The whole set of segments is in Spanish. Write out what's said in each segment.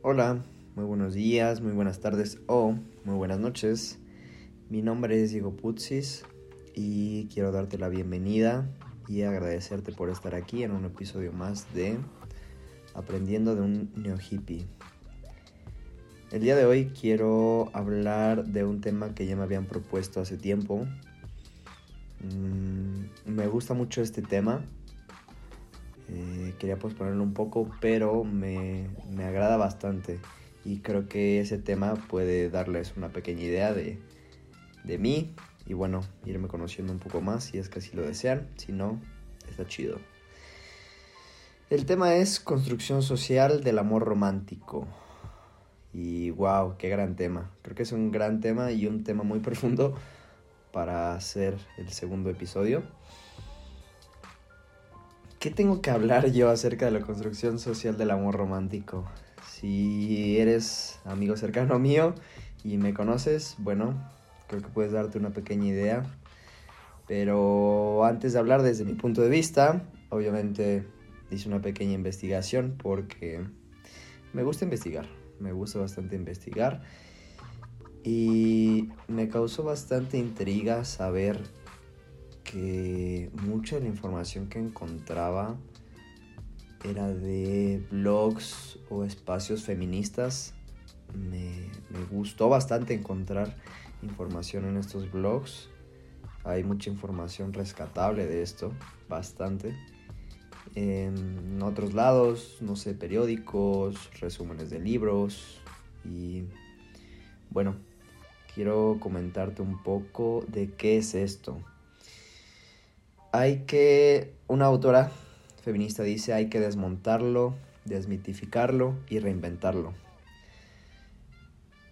Hola, muy buenos días, muy buenas tardes o muy buenas noches. Mi nombre es Diego Putzis y quiero darte la bienvenida y agradecerte por estar aquí en un episodio más de Aprendiendo de un Neo Hippie. El día de hoy quiero hablar de un tema que ya me habían propuesto hace tiempo. Mm, me gusta mucho este tema eh, quería posponerlo un poco, pero me, me, agrada bastante. Y creo que ese tema puede darles una pequeña idea de, de mí. Y bueno, irme conociendo un poco más si es que así lo desean. Si no, está chido. El tema es construcción social del amor romántico. Y wow, qué gran tema. Creo que es un gran tema y un tema muy profundo para hacer el segundo episodio. ¿Qué tengo que hablar yo acerca de la construcción social del amor romántico? Si eres amigo cercano mío y me conoces, bueno, creo que puedes darte una pequeña idea. Pero antes de hablar desde mi punto de vista, obviamente hice una pequeña investigación porque me gusta investigar, me gusta bastante investigar. Y me causó bastante intriga saber que mucha de la información que encontraba era de blogs o espacios feministas. Me, gustó bastante encontrar información en estos blogs. Hay mucha información rescatable de esto, bastante. En otros lados, no sé, periódicos, resúmenes de libros y bueno, quiero comentarte un poco de qué es esto hay que, una autora feminista dice, hay que desmontarlo, desmitificarlo y reinventarlo.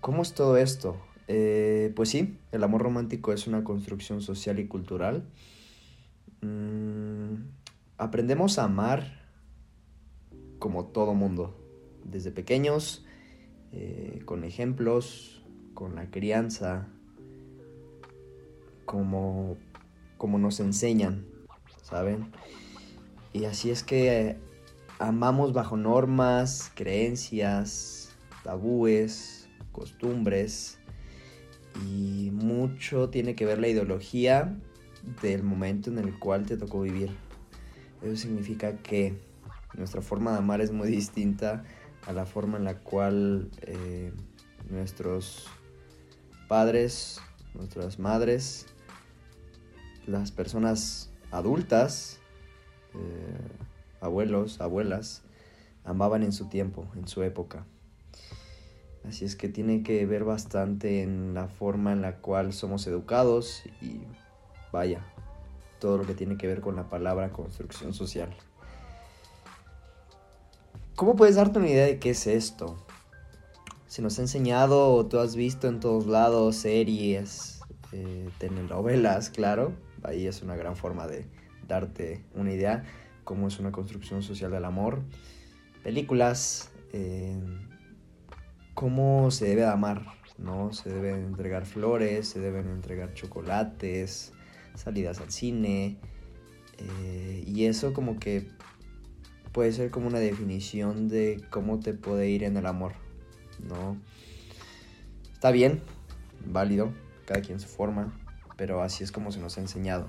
¿Cómo es todo esto? Eh, pues sí, el amor romántico es una construcción social y cultural. Mm, aprendemos a amar como todo mundo, desde pequeños, eh, con ejemplos, con la crianza, como como nos enseñan, ¿saben? Y así es que amamos bajo normas, creencias, tabúes, costumbres y mucho tiene que ver la ideología del momento en el cual te tocó vivir. Eso significa que nuestra forma de amar es muy distinta a la forma en la cual eh, nuestros padres, nuestras madres las personas adultas, eh, abuelos, abuelas, amaban en su tiempo, en su época. Así es que tiene que ver bastante en la forma en la cual somos educados y vaya, todo lo que tiene que ver con la palabra construcción social. ¿Cómo puedes darte una idea de qué es esto? Se nos ha enseñado, o tú has visto en todos lados series, eh, telenovelas, claro, ahí es una gran forma de darte una idea cómo es una construcción social del amor. Películas, eh, cómo se debe amar, ¿no? Se deben entregar flores, se deben entregar chocolates, salidas al cine. Eh, y eso como que puede ser como una definición de cómo te puede ir en el amor, ¿no? Está bien, válido, cada quien su forma, pero así es como se nos ha enseñado.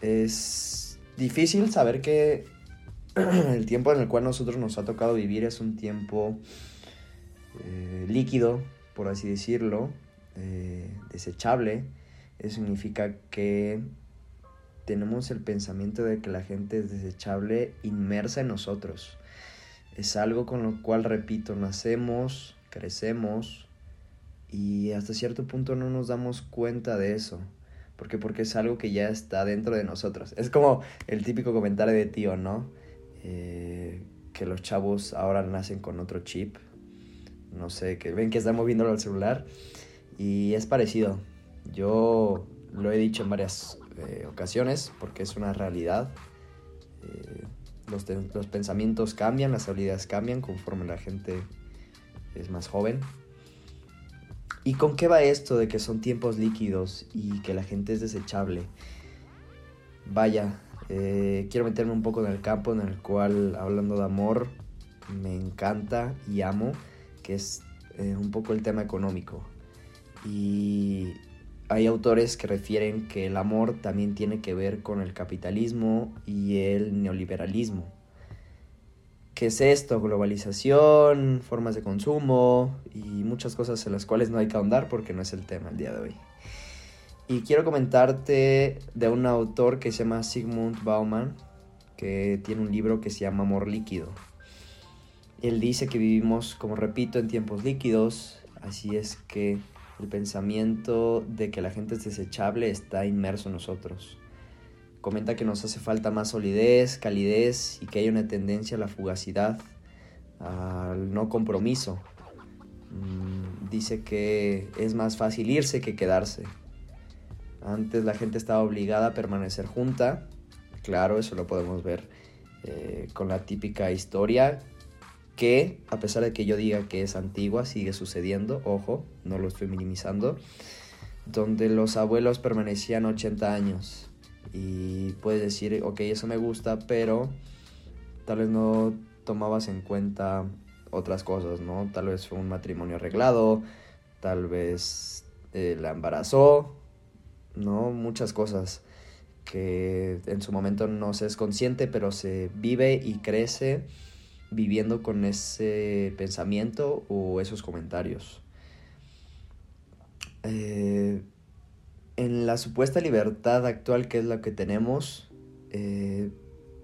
Es difícil saber que el tiempo en el cual nosotros nos ha tocado vivir es un tiempo eh, líquido, por así decirlo, eh, desechable. Significa que tenemos el pensamiento de que la gente es desechable inmersa en nosotros. Es algo con lo cual, repito, nacemos, crecemos, y hasta cierto punto no nos damos cuenta de eso. porque Porque es algo que ya está dentro de nosotros. Es como el típico comentario de tío, ¿no? Eh, que los chavos ahora nacen con otro chip. No sé, que ven que están moviéndolo al celular. Y es parecido. Yo lo he dicho en varias eh, ocasiones porque es una realidad. Eh, los, los pensamientos cambian, las habilidades cambian conforme la gente es más joven. ¿Y con qué va esto de que son tiempos líquidos y que la gente es desechable? Vaya, eh, quiero meterme un poco en el campo en el cual, hablando de amor, me encanta y amo, que es eh, un poco el tema económico. Y hay autores que refieren que el amor también tiene que ver con el capitalismo y el neoliberalismo. ¿Qué es esto? Globalización, formas de consumo y muchas cosas en las cuales no hay que ahondar porque no es el tema el día de hoy. Y quiero comentarte de un autor que se llama Sigmund Bauman, que tiene un libro que se llama Amor Líquido. Él dice que vivimos, como repito, en tiempos líquidos, así es que el pensamiento de que la gente es desechable está inmerso en nosotros. Comenta que nos hace falta más solidez, calidez y que hay una tendencia a la fugacidad, al no compromiso. Mm, dice que es más fácil irse que quedarse. Antes la gente estaba obligada a permanecer junta. Claro, eso lo podemos ver eh, con la típica historia que, a pesar de que yo diga que es antigua, sigue sucediendo. Ojo, no lo estoy minimizando. Donde los abuelos permanecían 80 años. Y puedes decir, ok, eso me gusta, pero tal vez no tomabas en cuenta otras cosas, ¿no? Tal vez fue un matrimonio arreglado, tal vez eh, la embarazó, ¿no? Muchas cosas que en su momento no se es consciente, pero se vive y crece viviendo con ese pensamiento o esos comentarios. Eh, en la supuesta libertad actual que es la que tenemos, eh,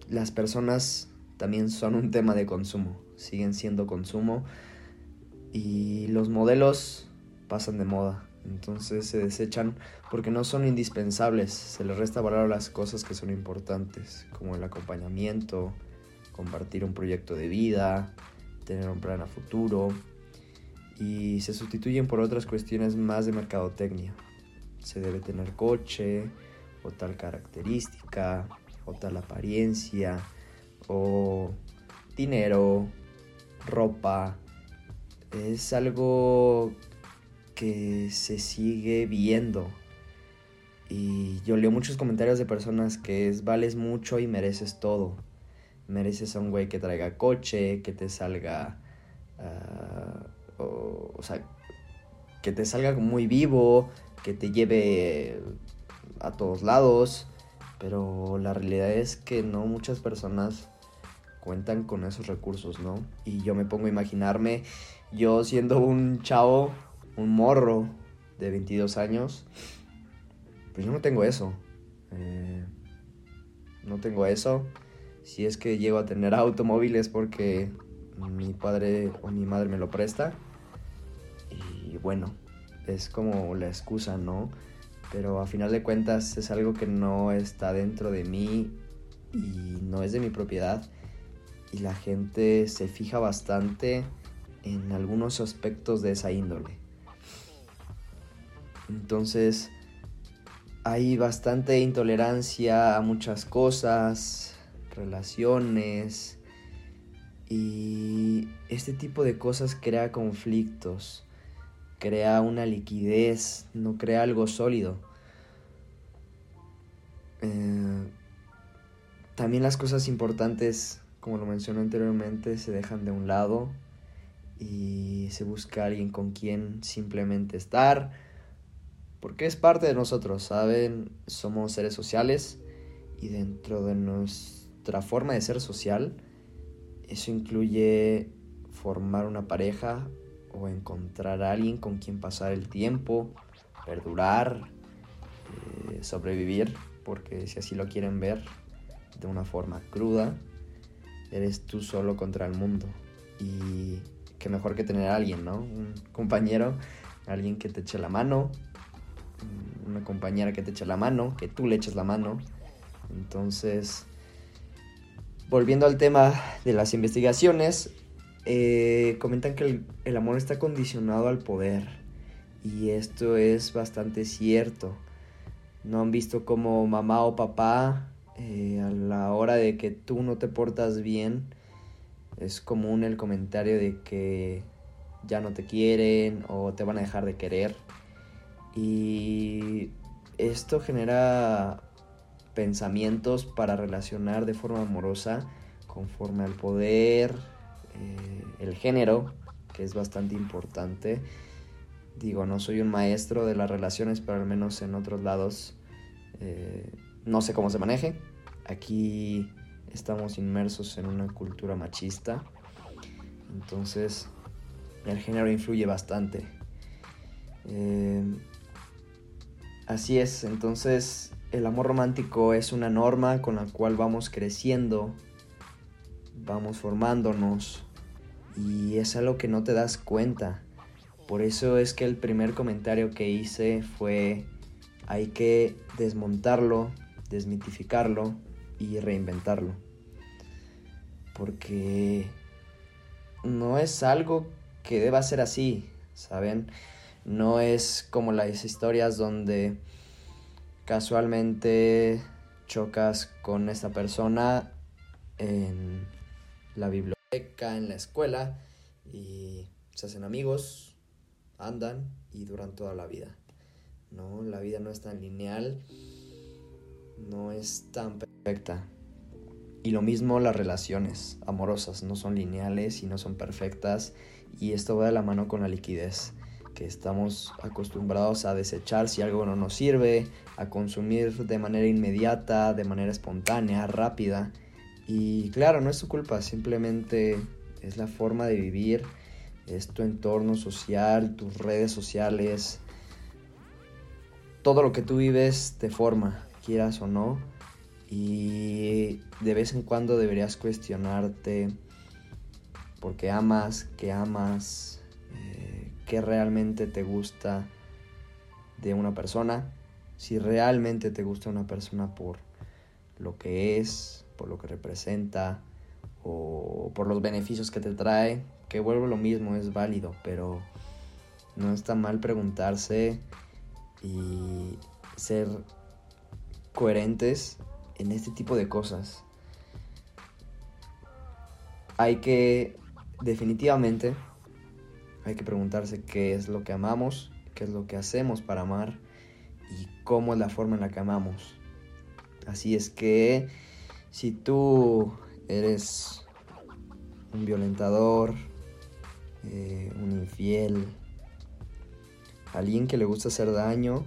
las personas también son un tema de consumo, siguen siendo consumo y los modelos pasan de moda. Entonces se desechan porque no son indispensables, se les resta valor a las cosas que son importantes, como el acompañamiento, compartir un proyecto de vida, tener un plan a futuro, y se sustituyen por otras cuestiones más de mercadotecnia. Se debe tener coche, o tal característica, o tal apariencia, o dinero, ropa. Es algo que se sigue viendo. Y yo leo muchos comentarios de personas que es vales mucho y mereces todo. Mereces a un güey que traiga coche, que te salga... Ah, o, sea, que te salga muy vivo, que te lleve a todos lados. Pero la realidad es que no muchas personas cuentan con esos recursos, ¿no? Y yo me pongo a imaginarme yo siendo un chavo un morro de 22 años, pues yo no tengo eso. Eh, no tengo eso. Si es que llego a tener automóviles porque mi padre o mi madre me lo presta. Y bueno, es como la excusa, ¿no? Pero a final de cuentas es algo que no está dentro de mí y no es de mi propiedad. Y la gente se fija bastante en algunos aspectos de esa índole. Entonces hay bastante intolerancia a muchas cosas, relaciones y este tipo de cosas crea conflictos, crea una liquidez, no crea algo sólido. Eh, también las cosas importantes, como lo mencioné anteriormente, se dejan de un lado y se busca alguien con quien simplemente estar porque es parte de nosotros, ¿saben? Somos seres sociales y dentro de nuestra forma de ser social, eso incluye formar una pareja o encontrar a alguien con quien pasar el tiempo, perdurar, eh, sobrevivir, porque si así lo quieren ver de una forma cruda, eres tú solo contra el mundo. Y qué mejor que tener a alguien, ¿no? Un compañero, alguien que te eche la mano, una compañera que te eche la mano, que tú le eches la mano. Entonces, volviendo al tema de las investigaciones, eh, comentan que el, amor está condicionado al poder. Y esto es bastante cierto. No han visto como mamá o papá eh, a la hora de que tú no te portas bien. Es común el comentario de que ya no te quieren o te van a dejar de querer. Y esto genera pensamientos para relacionar de forma amorosa conforme al poder, eh, el género, que es bastante importante. Digo, no soy un maestro de las relaciones, pero al menos en otros lados eh, no sé cómo se maneje. Aquí estamos inmersos en una cultura machista. Entonces, el género influye bastante. Eh, así es, entonces el amor romántico es una norma con la cual vamos creciendo, vamos formándonos y es algo que no te das cuenta. Por eso es que el primer comentario que hice fue hay que desmontarlo, desmitificarlo y reinventarlo. Porque no es algo que deba ser así, ¿saben? No es como las historias donde casualmente chocas con esta persona en la biblioteca, en la escuela y se hacen amigos, andan y duran toda la vida. No, la vida no es tan lineal, no es tan perfecta. Y lo mismo las relaciones amorosas, no son lineales y no son perfectas. Y esto va de la mano con la liquidez, que estamos acostumbrados a desechar si algo no nos sirve, a consumir de manera inmediata, de manera espontánea, rápida. Y claro, no es tu culpa, simplemente es la forma de vivir, es tu entorno social, tus redes sociales. Todo lo que tú vives te forma, quieras o no y de vez en cuando deberías cuestionarte por qué amas, qué amas, eh, qué realmente te gusta de una persona, si realmente te gusta una persona por lo que es, por lo que representa o por los beneficios que te trae, que vuelvo lo mismo, es válido, pero no está mal preguntarse y ser coherentes en este tipo de cosas. Hay que, definitivamente, hay que preguntarse qué es lo que amamos, qué es lo que hacemos para amar y cómo es la forma en la que amamos. Así es que si tú eres un violentador, eh, un infiel, alguien que le gusta hacer daño,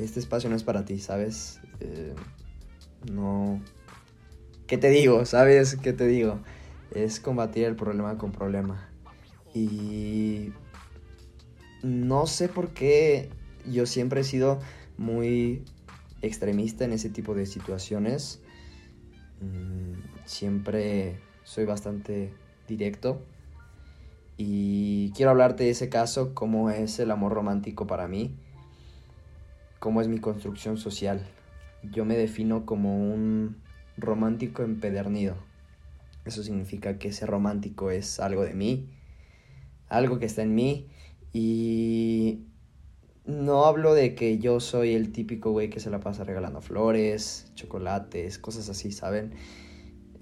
este espacio no es para ti, ¿sabes? Eh, no... ¿Qué te digo? ¿Sabes qué te digo? Es combatir el problema con problema. Y no sé por qué yo siempre he sido muy extremista en ese tipo de situaciones. Mm, siempre soy bastante directo. Y quiero hablarte de ese caso, cómo es el amor romántico para mí, cómo es mi construcción social yo me defino como un romántico empedernido. Eso significa que ese romántico es algo de mí, algo que está en mí y no hablo de que yo soy el típico güey que se la pasa regalando flores, chocolates, cosas así, ¿saben?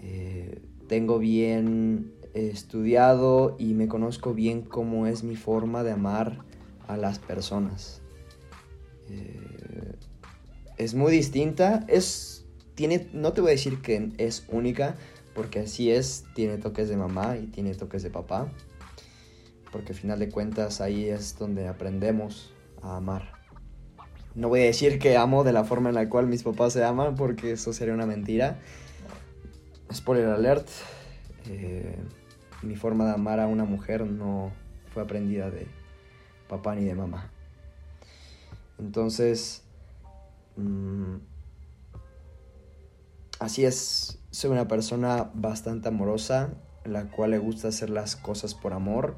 Eh, tengo bien estudiado y me conozco bien cómo es mi forma de amar a las personas. Eh, es muy distinta. Es. Tiene. No te voy a decir que es única. Porque así es. Tiene toques de mamá y tiene toques de papá. Porque al final de cuentas ahí es donde aprendemos a amar. No voy a decir que amo de la forma en la cual mis papás se aman. Porque eso sería una mentira. Spoiler alert. Eh, mi forma de amar a una mujer no fue aprendida de papá ni de mamá. Entonces, Mm, así es, soy una persona bastante amorosa, la cual le gusta hacer las cosas por amor.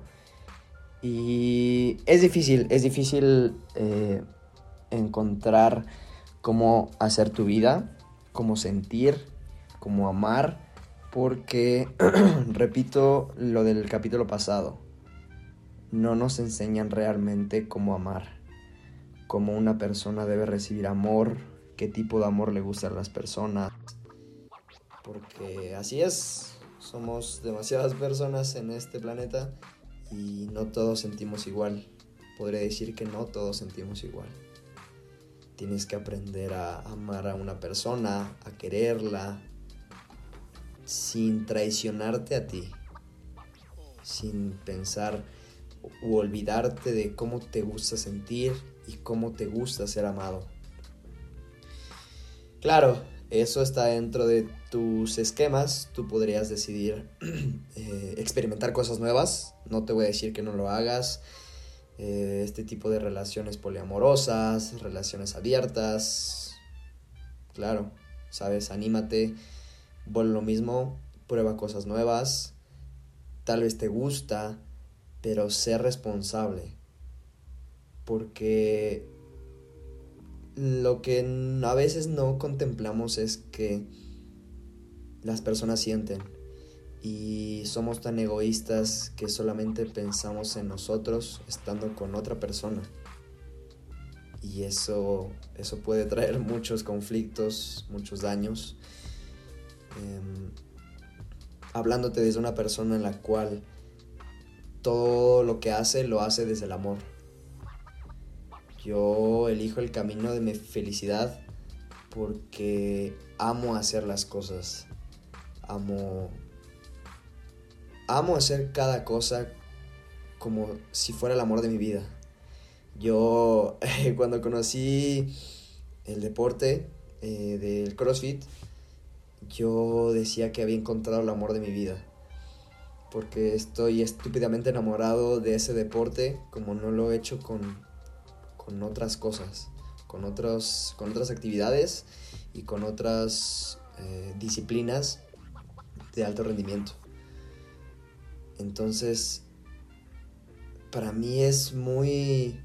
Y es difícil, es difícil eh, encontrar cómo hacer tu vida, cómo sentir, cómo amar, porque, repito lo del capítulo pasado, no nos enseñan realmente cómo amar cómo una persona debe recibir amor, qué tipo de amor le gusta a las personas. Porque así es, somos demasiadas personas en este planeta y no todos sentimos igual. Podría decir que no todos sentimos igual. Tienes que aprender a amar a una persona, a quererla, sin traicionarte a ti. sin pensar u olvidarte de cómo te gusta sentir y cómo te gusta ser amado. Claro, eso está dentro de tus esquemas, tú podrías decidir eh, experimentar cosas nuevas, no te voy a decir que no lo hagas, eh, este tipo de relaciones poliamorosas, relaciones abiertas, claro, sabes, anímate, vuelve lo mismo, prueba cosas nuevas, tal vez te gusta, pero sé responsable, porque lo que a veces no contemplamos es que las personas sienten y somos tan egoístas que solamente pensamos en nosotros estando con otra persona. Y eso, eso puede traer muchos conflictos, muchos daños. Em, hablándote desde una persona en la cual todo lo que hace lo hace desde el amor yo elijo el camino de mi felicidad porque amo hacer las cosas. Amo amo hacer cada cosa como si fuera el amor de mi vida. Yo cuando conocí el deporte eh, del CrossFit, yo decía que había encontrado el amor de mi vida. Porque estoy estúpidamente enamorado de ese deporte como no lo he hecho con con otras cosas, con, otros, con otras actividades y con otras eh, disciplinas de alto rendimiento. Entonces, para mí es muy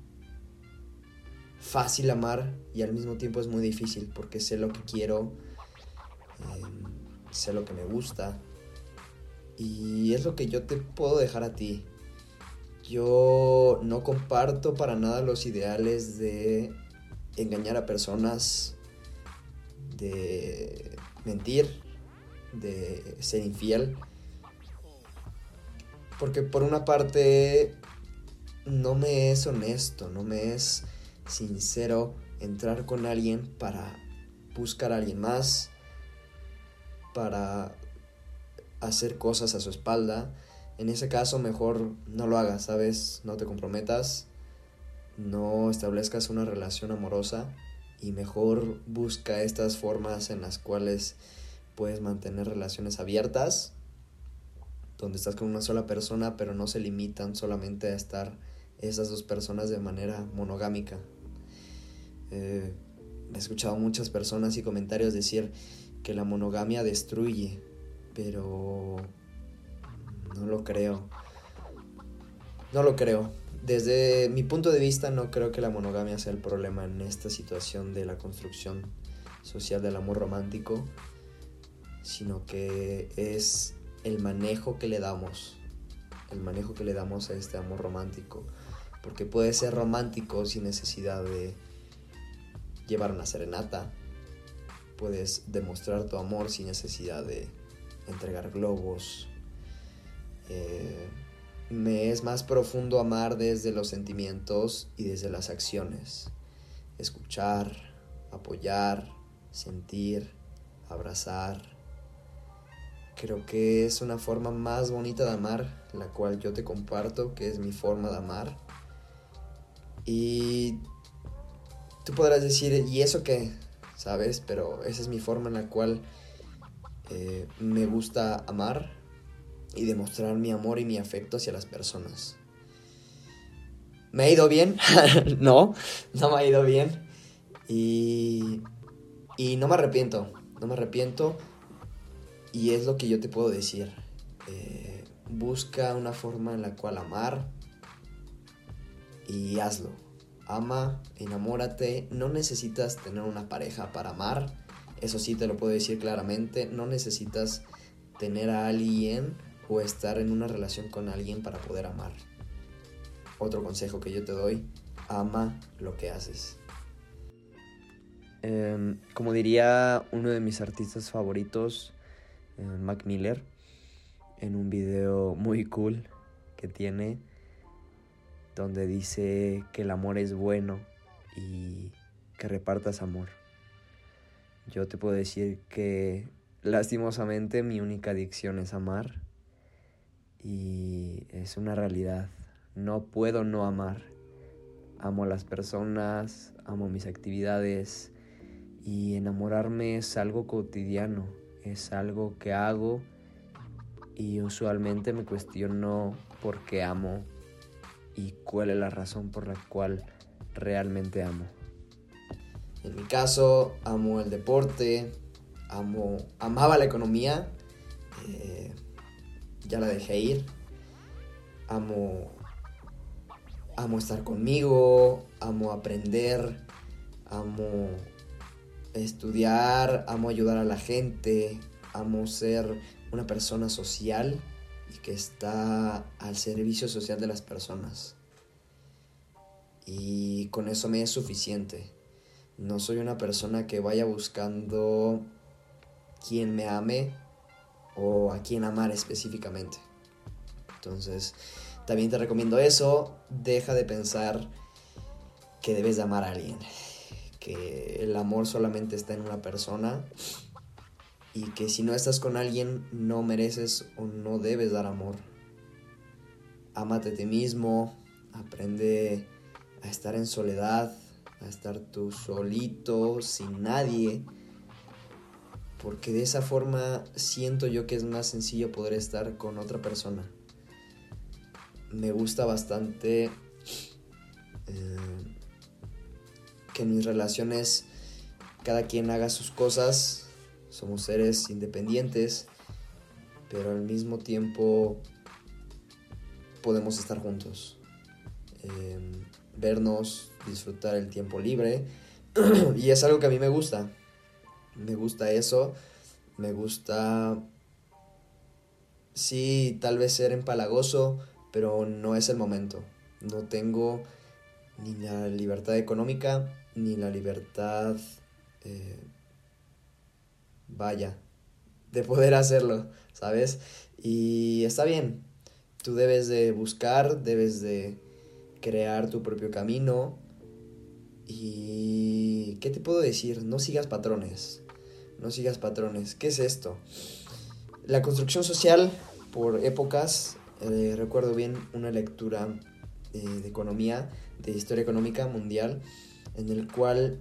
fácil amar y al mismo tiempo es muy difícil porque sé lo que quiero, em, sé lo que me gusta y es lo que yo te puedo dejar a ti. Yo no comparto para nada los ideales de engañar a personas, de mentir, de ser infiel. Porque por una parte no me es honesto, no me es sincero entrar con alguien para buscar a alguien más, para hacer cosas a su espalda en ese caso mejor no lo hagas, ¿sabes? No te comprometas, no establezcas una relación amorosa y mejor busca estas formas en las cuales puedes mantener relaciones abiertas, donde estás con una sola persona, pero no se limitan solamente a estar esas dos personas de manera monogámica. Eh, he escuchado muchas personas y comentarios decir que la monogamia destruye, pero no lo creo. No lo creo. Desde mi punto de vista no creo que la monogamia sea el problema en esta situación de la construcción social del amor romántico, sino que es el manejo que le damos, el manejo que le damos a este amor romántico, porque puede ser romántico sin necesidad de llevar una serenata, puedes demostrar tu amor sin necesidad de entregar globos me es más profundo amar desde los sentimientos y desde las acciones. Escuchar, apoyar, sentir, abrazar. Creo que es una forma más bonita de amar, la cual yo te comparto, que es mi forma de amar. Y tú podrás decir, ¿y eso qué? ¿Sabes? Pero esa es mi forma en la cual eh, me gusta amar y demostrar mi amor y mi afecto hacia las personas. ¿Me ha ido bien? no, no me ha ido bien. Y, y no me arrepiento, no me arrepiento. Y es lo que yo te puedo decir. Eh, busca una forma en la cual amar y hazlo. Ama, enamórate. No necesitas tener una pareja para amar. Eso sí te lo puedo decir claramente. No necesitas tener a alguien o estar en una relación con alguien para poder amar. Otro consejo que yo te doy, ama lo que haces. Em, como diría uno de mis artistas favoritos, eh, Mac Miller, en un video muy cool que tiene, donde dice que el amor es bueno y que repartas amor. Yo te puedo decir que lastimosamente mi única adicción es amar y es una realidad. No puedo no amar. Amo a las personas, amo mis actividades y enamorarme es algo cotidiano, es algo que hago y usualmente me cuestiono por qué amo y cuál es la razón por la cual realmente amo. En mi caso, amo el deporte, amo, amaba la economía, eh, ya la dejé ir, amo, amo estar conmigo, amo aprender, amo estudiar, amo ayudar a la gente, amo ser una persona social y que está al servicio social de las personas. Y con eso me es suficiente. No soy una persona que vaya buscando quien me ame o a quien amar específicamente. Entonces, también te recomiendo eso. Deja de pensar que debes de amar a alguien. Que el amor solamente está en una persona y que si no estás con alguien no mereces o no debes dar amor. Ámate a ti mismo, aprende a estar en soledad, a estar tú solito, sin nadie, porque de esa forma siento yo que es más sencillo poder estar con otra persona. Me gusta bastante eh, que en mis relaciones cada quien haga sus cosas. Somos seres independientes, pero al mismo tiempo podemos estar juntos, em, vernos, disfrutar el tiempo libre, y es algo que a mí me gusta, me gusta eso, me gusta, sí, tal vez ser empalagoso, pero no es el momento, no tengo ni la libertad económica, ni la libertad... Eh, vaya, de poder hacerlo, ¿sabes? Y está bien, tú debes de buscar, debes de crear tu propio camino y ¿qué te puedo decir? No sigas patrones, no sigas patrones. ¿Qué es esto? La construcción social por épocas, eh, recuerdo bien una lectura eh, de economía, de historia económica mundial, en el cual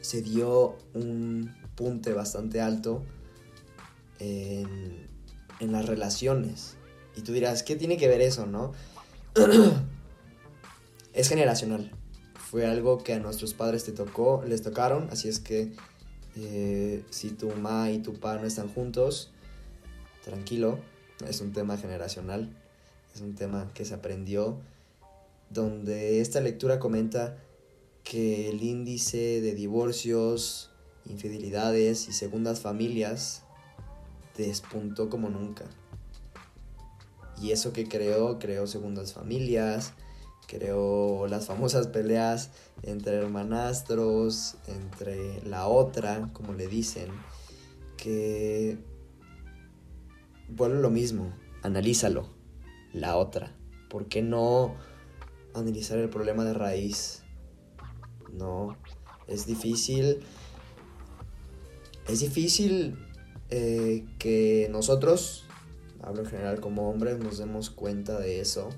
se dio un punte bastante alto en, las relaciones. Y tú dirás, ¿qué tiene que ver eso, no? es generacional. Fue algo que a nuestros padres te tocó, les tocaron, así es que eh, si tu mamá y tu papá no están juntos, tranquilo, es un tema generacional, es un tema que se aprendió, donde esta lectura comenta que el índice de divorcios, infidelidades y segundas familias despuntó como nunca. Y eso que creó, creó segundas familias, creó las famosas peleas entre hermanastros, entre la otra, como le dicen, que vuelve lo mismo, analízalo, la otra. ¿Por qué no analizar el problema de raíz? No, es difícil es difícil eh, que nosotros, hablo en general como hombres, nos demos cuenta de eso,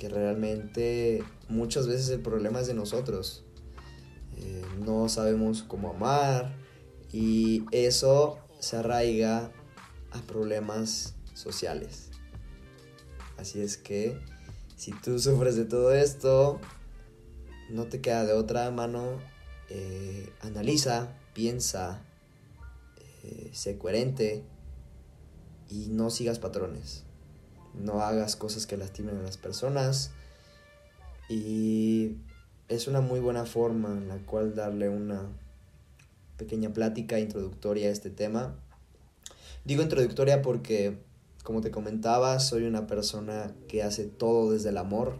que realmente muchas veces el problema es de nosotros. Eh, no sabemos cómo amar y eso se arraiga a problemas sociales. Así es que si tú sufres de todo esto, no te queda de otra mano, eh, analiza, piensa, eh, sé coherente y no sigas patrones. No hagas cosas que lastimen a las personas. Y es una muy buena forma en la cual darle una pequeña plática introductoria a este tema. Digo introductoria porque, como te comentaba, soy una persona que hace todo desde el amor.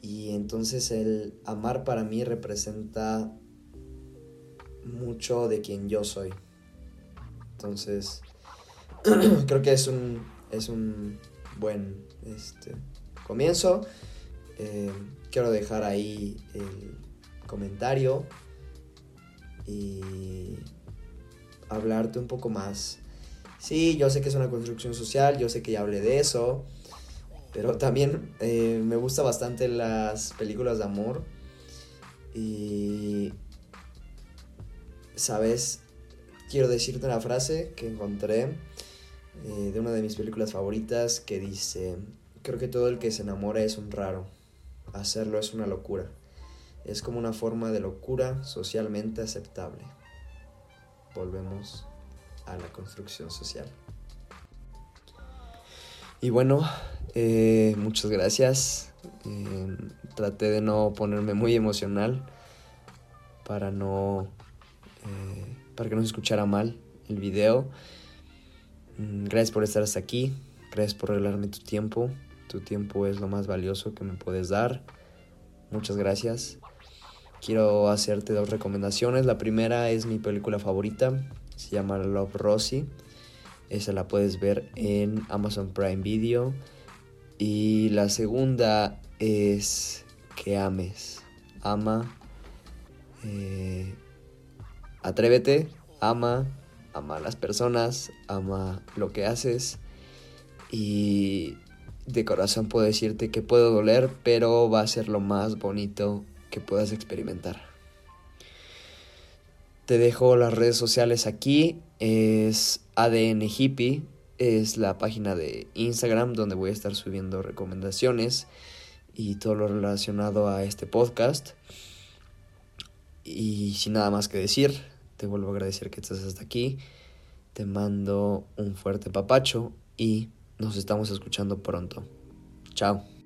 Y entonces el amar para mí representa mucho de quien yo soy. Entonces, creo que es un, es un buen este, comienzo. Eh, quiero dejar ahí el comentario y hablarte un poco más Sí, yo sé que es una construcción social, yo sé que ya hablé de eso, pero también eh, me gusta bastante las películas de amor y, ¿sabes? Quiero decirte una frase que encontré eh, de una de mis películas favoritas que dice, creo que todo el que se enamora es un raro, hacerlo es una locura, es como una forma de locura socialmente aceptable. Volvemos a la construcción social. Y bueno, eh, muchas gracias. Eh, traté de no ponerme muy emocional para no para que no se escuchara mal el video. Mm, gracias por estar hasta aquí. Gracias por regalarme tu tiempo. Tu tiempo es lo más valioso que me puedes dar. Muchas gracias. Quiero hacerte dos recomendaciones. La primera es mi película favorita. Se llama Love Rosie. Esa la puedes ver en Amazon Prime Video. Y la segunda es que ames. Ama. Eh, atrévete. Ama. Ama a las personas. Ama lo que haces. Y de corazón puedo decirte que puedo doler, pero va a ser lo más bonito que puedas experimentar. Te dejo las redes sociales aquí. Es ADN Hippie. Es la página de Instagram donde voy a estar subiendo recomendaciones y todo lo relacionado a este podcast. Y sin nada más que decir, te vuelvo a agradecer que estés hasta aquí. Te mando un fuerte papacho y nos estamos escuchando pronto. Chao.